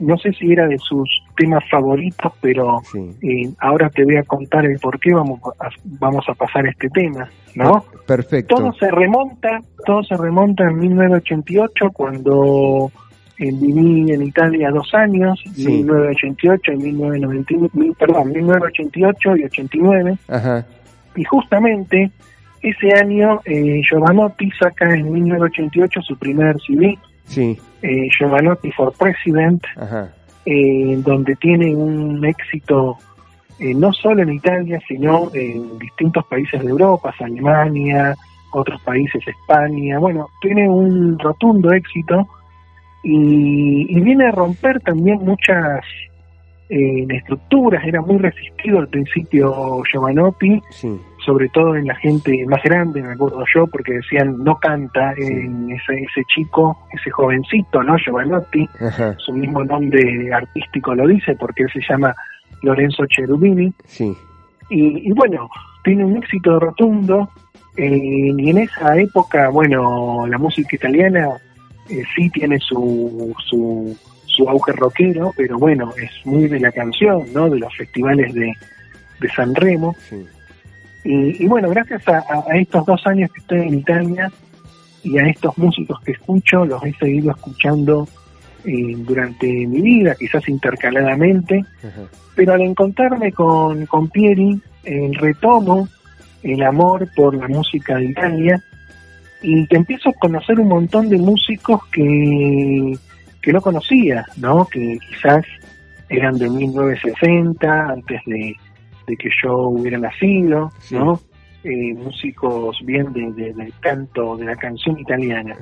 no sé si era de sus temas favoritos, pero sí. eh, ahora te voy a contar el por qué vamos a, vamos a pasar este tema, ¿no? Perfecto. Todo se remonta, todo se remonta en 1988 cuando viví en Italia dos años, Sí. 1988 y 1999, perdón, 1988 y 89 Ajá, y justamente ese año eh, Giovanotti saca en 1988 su primer CD, sí, eh, Giovanotti for President, ajá, eh, donde tiene un éxito eh, no solo en Italia, sino en distintos países de Europa, Alemania, otros países, España, bueno, tiene un rotundo éxito y, y viene a romper también muchas eh, estructuras, era muy resistido al principio Giovanotti, sí, sobre todo en la gente más grande, me acuerdo yo, porque decían no canta en ese, ese chico, ese jovencito, ¿no? Giovanotti, ajá, su mismo nombre artístico lo dice, porque él se llama Lorenzo Cherubini, sí, y, y bueno, tiene un éxito rotundo, eh, y en esa época, bueno, la música italiana eh, sí tiene su, su, su auge rockero, pero bueno, es muy de la canción, ¿no? De los festivales de, de San Remo. sí. Y, y bueno, gracias a, a- estos dos años que estoy en Italia y a estos músicos que escucho, los he seguido escuchando eh, durante mi vida, quizás intercaladamente, pero al encontrarme con, con Pieri, eh, retomo el amor por la música de Italia y que empiezo a conocer un montón de músicos que, que no conocía, ¿no? Que quizás eran de 1960, antes de, de que yo hubiera nacido. ¿no? Eh, músicos bien de, de- del canto, de la canción italiana.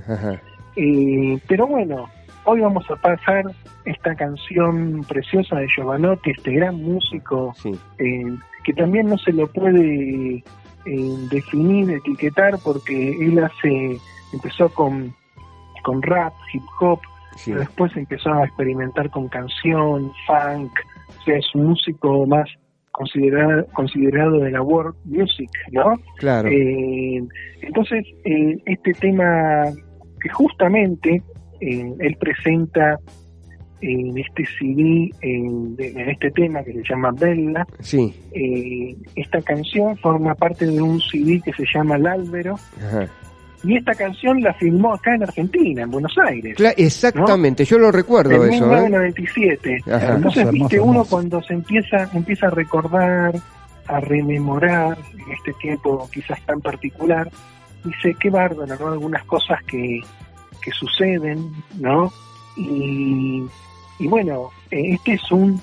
Eh, pero bueno, hoy vamos a pasar esta canción preciosa de Giovanotti, este gran músico Sí, eh, que también no se lo puede eh, definir, etiquetar, porque él hace, empezó con, con rap, hip hop, sí, pero después empezó a experimentar con canción, funk, o sea, es un músico más considerado, considerado de la world music, ¿no? claro, Eh, entonces, eh, este tema que justamente eh, él presenta en este CD, en, en este tema que se llama Bella, sí, eh, esta canción forma parte de un CD que se llama El Álvaro, ajá. y esta canción la filmó acá en Argentina, en Buenos Aires. Cla- exactamente, yo lo recuerdo En eso, ¿eh? 1997. Ajá. Entonces, Hermoso, viste, hermoso, uno cuando se empieza, empieza a recordar, a rememorar en este tiempo quizás tan particular, dice, qué bárbaro, ¿no? Algunas cosas que, que suceden, ¿no? Y, y bueno, eh, este es un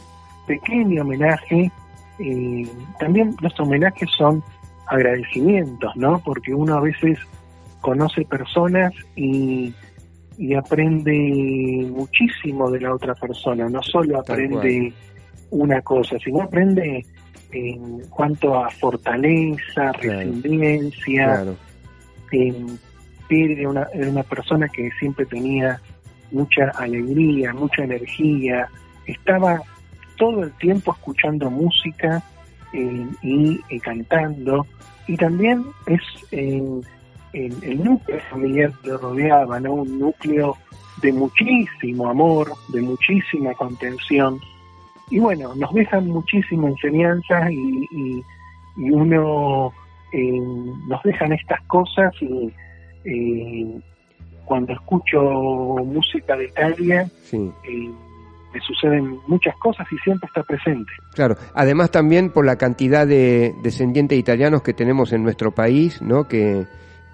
pequeño homenaje. eh, también los homenajes son agradecimientos, ¿no? Porque uno a veces conoce personas y, y aprende muchísimo de la otra persona, no solo aprende una cosa, sino aprende en cuanto a fortaleza, resiliencia. Claro. En, era una, era una persona que siempre tenía mucha alegría, mucha energía, estaba todo el tiempo escuchando música eh, y eh, cantando, y también es el, el núcleo familiar que lo rodeaba, ¿no? un núcleo de muchísimo amor, de muchísima contención, y bueno, nos dejan muchísima enseñanza y, y, y uno eh, nos dejan estas cosas y eh, cuando escucho música de Italia Sí. eh, me suceden muchas cosas y siempre está presente. Claro, además también por la cantidad de descendientes italianos que tenemos en nuestro país, ¿no? Que,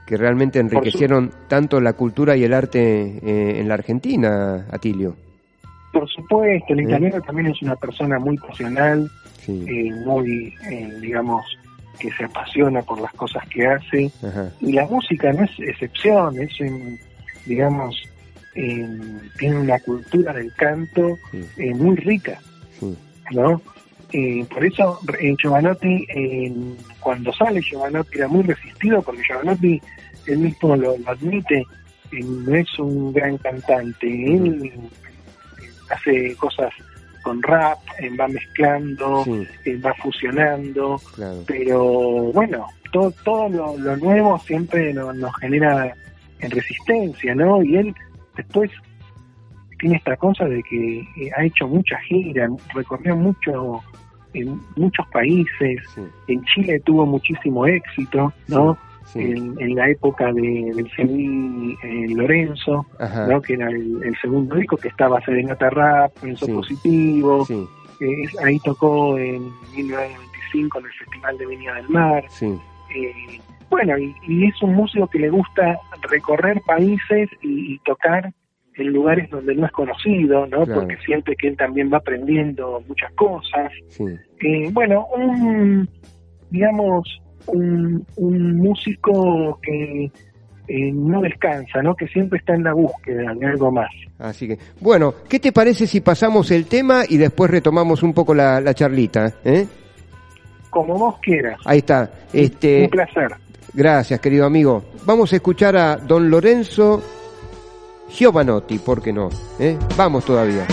que realmente enriquecieron tanto la cultura y el arte eh, en la Argentina, Atilio. Por supuesto, el ¿Eh? italiano también es una persona muy pasional, Sí. eh, muy, eh, digamos, que se apasiona por las cosas que hace. Ajá. Y la música no es excepción, es, un, digamos, eh, tiene una cultura del canto eh, muy rica. ¿no? Eh, por eso eh, Giovanotti, cuando sale Giovanotti era muy resistido, porque Giovanotti, él mismo lo, lo admite, eh, no es un gran cantante, él eh, hace cosas con rap, va mezclando, Sí. va fusionando, Claro. pero bueno, todo, todo lo, lo nuevo siempre no- nos genera en resistencia, ¿no? Y él después tiene esta cosa de que eh, ha hecho mucha gira, recorrió mucho en muchos países, Sí. en Chile tuvo muchísimo éxito, ¿no? Sí. En, en la época de, del CD eh, Lorenzo, Ajá. ¿no? que era el, el segundo disco que estaba Serenata Rap, Lorenzo Sí. Positivo, eh, ahí tocó en 1995 en el Festival de Viña del Mar. Eh, bueno, y, y es un músico que le gusta recorrer países y, y tocar en lugares donde no es conocido, ¿no? Claro. Porque siente que él también va aprendiendo muchas cosas. Sí. Eh, bueno, un, digamos, un, un músico que eh, no descansa, ¿no? Que siempre está en la búsqueda de algo más. Así que, bueno, ¿qué te parece si pasamos el tema y después retomamos un poco la, la charlita? ¿eh? Como vos quieras. Ahí está. Este, Un placer. Gracias, querido amigo. Vamos a escuchar a don Lorenzo Giovanotti, ¿por qué no? ¿Eh? Vamos todavía.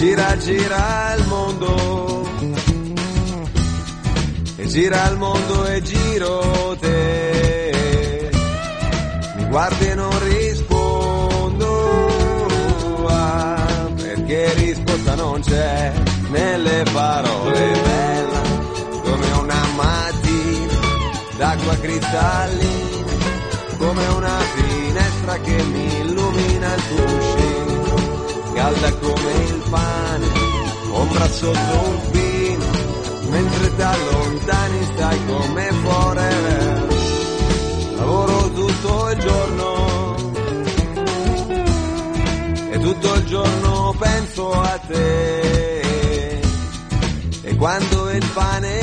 Gira gira il mondo. E gira il mondo e giro te. Mi guardi e non rispondo ah, perché risposta non c'è nelle parole. Bella come una mattina d'acqua cristallina come una finestra che mi illumina il tuo calda come il pane, ombra sotto un pino, mentre da lontani stai come forever. Lavoro tutto il giorno e tutto il giorno penso a te. E quando il pane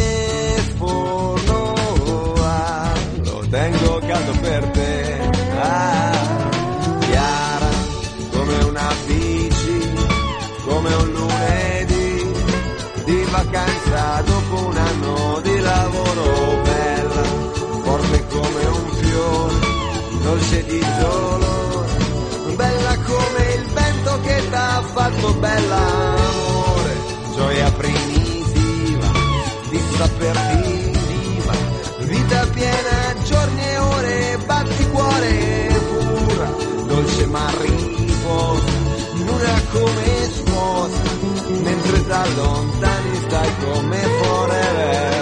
sforno, lo tengo caldo per te. Dolce di dolore, bella come il vento che t'ha fatto bella amore, gioia primitiva di saperti viva, vita piena, giorni e ore, batti cuore pura, dolce ma riposa, luna come sposa, mentre da lontani stai come forever.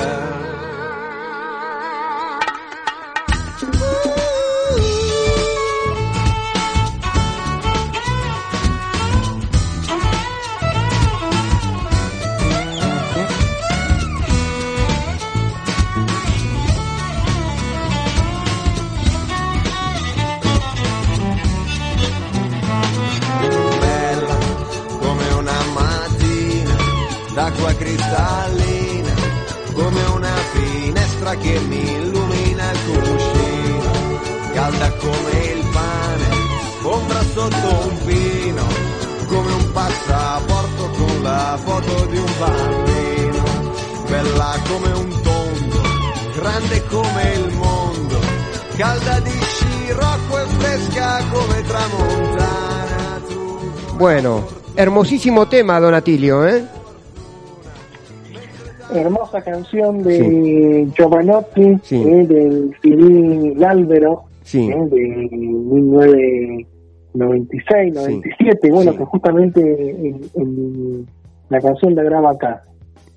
L'acqua cristallina, come una finestra che mi illumina il cuscino, calda come il pane, ombra sotto un pino, come un passaporto con la foto di un bambino, bella come un tondo, grande come il mondo, calda di scirocco e fresca come tramontana. Bueno, hermosísimo tema, Don Atilio, ¿eh? Hermosa canción de Giovanotti, Sí. eh, del CD L'Albero, Sí. eh, de 1996, 97, bueno, Sí. que justamente en- en la canción la graba acá.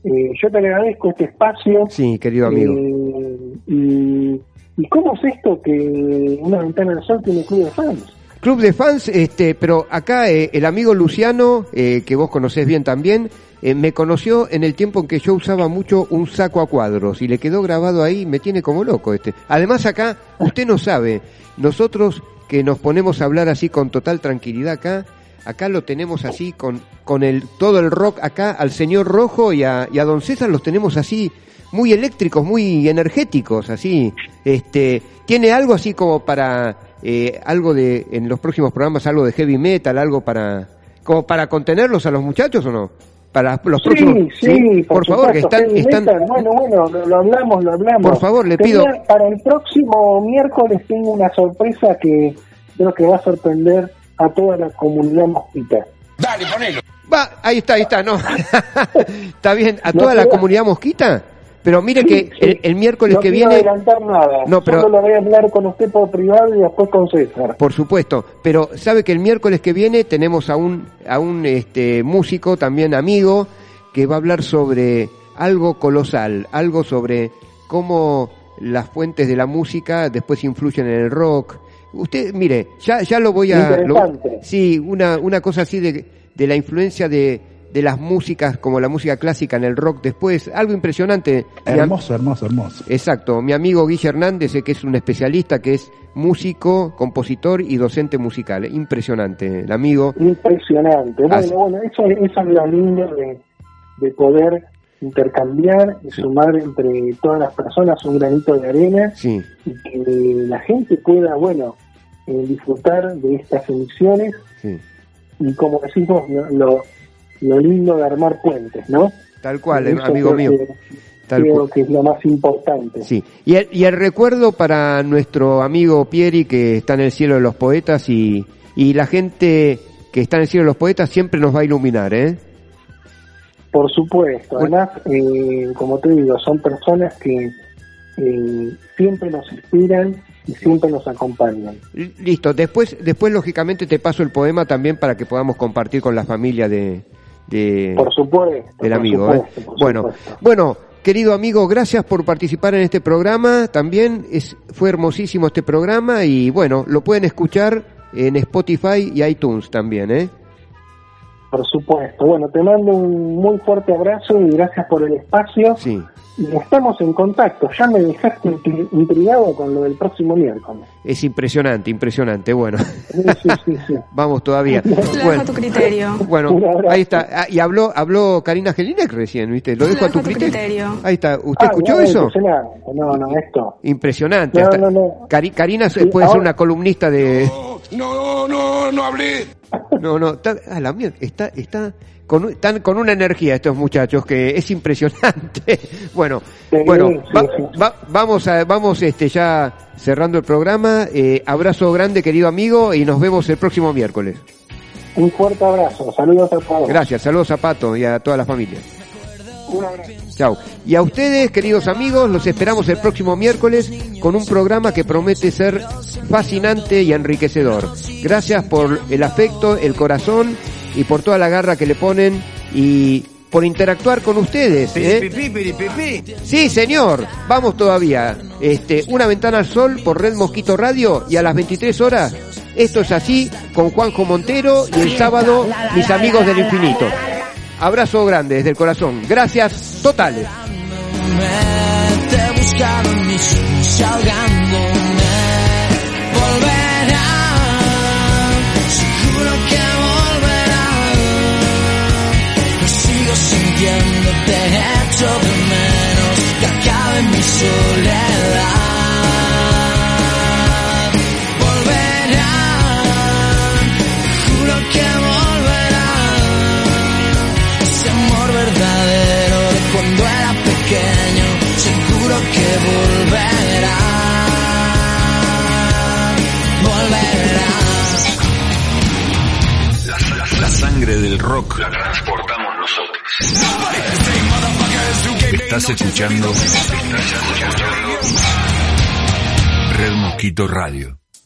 Eh, yo te agradezco este espacio. Sí, querido amigo. eh, y, ¿Y cómo es esto que una ventana del sol tiene club de fans? Club de fans, este, pero acá eh, el amigo Luciano, eh, que vos conocés bien también, eh, me conoció en el tiempo en que yo usaba mucho un saco a cuadros y le quedó grabado ahí, me tiene como loco este. Además acá, usted no sabe, nosotros que nos ponemos a hablar así con total tranquilidad acá, acá lo tenemos así con, con el, todo el rock acá, al señor Rojo y a, y a Don César los tenemos así muy eléctricos, muy energéticos, así, este, tiene algo así como para eh, algo de en los próximos programas algo de heavy metal, algo para como para contenerlos a los muchachos o no? Para los Sí, próximos sí, por, favor, que supuesto, están están. Bueno, bueno, lo, lo hablamos, lo hablamos. Por favor, le Tenía- pido- Para el próximo miércoles tengo una sorpresa que creo que va a sorprender a toda la comunidad mosquita. Dale, ponelo. Va, ahí está, ahí está, no. está bien, a toda la comunidad mosquita, pero mire Sí, que el, el miércoles no que viene adelantar nada. No, pero- Solo lo voy a hablar con usted por privado y después con César. Por supuesto, pero sabe que el miércoles que viene tenemos a un a un este músico también amigo que va a hablar sobre algo colosal, algo sobre cómo las fuentes de la música después influyen en el rock. Usted, mire, ya ya lo voy a lo- sí, una una cosa así de de la influencia de de las músicas como la música clásica en el rock después, algo impresionante. Hermoso, hermoso, hermoso. Exacto, mi amigo Guille Hernández, eh, que es un especialista, que es músico, compositor y docente musical. Impresionante, el amigo. Impresionante. Bueno, Así- bueno, eso, eso es lo lindo de, de poder intercambiar y sumar entre todas las personas un granito de arena Sí, y que la gente pueda, bueno, eh, disfrutar de estas emisiones sí. y como decimos, lo, lo, lindo de armar puentes, ¿no? Tal cual, eh, amigo mío. que- Tal creo cual. que es lo más importante. Sí. Y el, y el recuerdo para nuestro amigo Pieri, que está en el cielo de los poetas, y, y la gente que está en el cielo de los poetas siempre nos va a iluminar, ¿eh? Por supuesto, además, eh, como te digo, son personas que eh, siempre nos inspiran y siempre nos acompañan. Listo, después, después lógicamente te paso el poema también para que podamos compartir con la familia de, de Por supuesto. del por amigo. ¿eh? por Bueno, supuesto. bueno, querido amigo, gracias por participar en este programa. También es, fue hermosísimo este programa y bueno, lo pueden escuchar en Spotify y iTunes también, ¿eh? Por supuesto. Bueno, te mando un muy fuerte abrazo y gracias por el espacio. Sí. Y estamos en contacto. Ya me dejaste intri- intrigado con lo del próximo miércoles. Es impresionante, impresionante. Bueno, Sí, sí, sí. sí. vamos todavía. Lo dejo Bueno, a tu criterio. bueno, ahí está. Ah, y habló, habló Karina Gelinek recién, ¿viste? Lo dejo a tu criterio. Ahí está. ¿Usted Ah, escuchó no, eso? impresionante. No, no, esto. Impresionante. No, no, no. Cari- Karina puede ser una columnista de... No, no, no hablé. No, no, está, a la mierda, está, está con, están con una energía estos muchachos que es impresionante. Bueno, Sí, bueno, sí, va- sí. va- vamos a, vamos este ya cerrando el programa. Eh, abrazo grande, querido amigo, y nos vemos el próximo miércoles. Un fuerte abrazo. Saludos a todos. Gracias, saludos a Pato y a toda la familia. Un abrazo. Chao. Y a ustedes, queridos amigos, los esperamos el próximo miércoles con un programa que promete ser fascinante y enriquecedor. Gracias por el afecto, el corazón y por toda la garra que le ponen y por interactuar con ustedes. ¿eh? Sí, señor. Vamos todavía. Este, una ventana al sol por Red Mosquito Radio y a las 23 horas. Esto es así con Juanjo Montero y el sábado mis amigos del infinito. Abrazo grande desde el corazón. Gracias totales. Sangre del rock la transportamos nosotros. Estás escuchando, estás escuchando Red Mosquito Radio.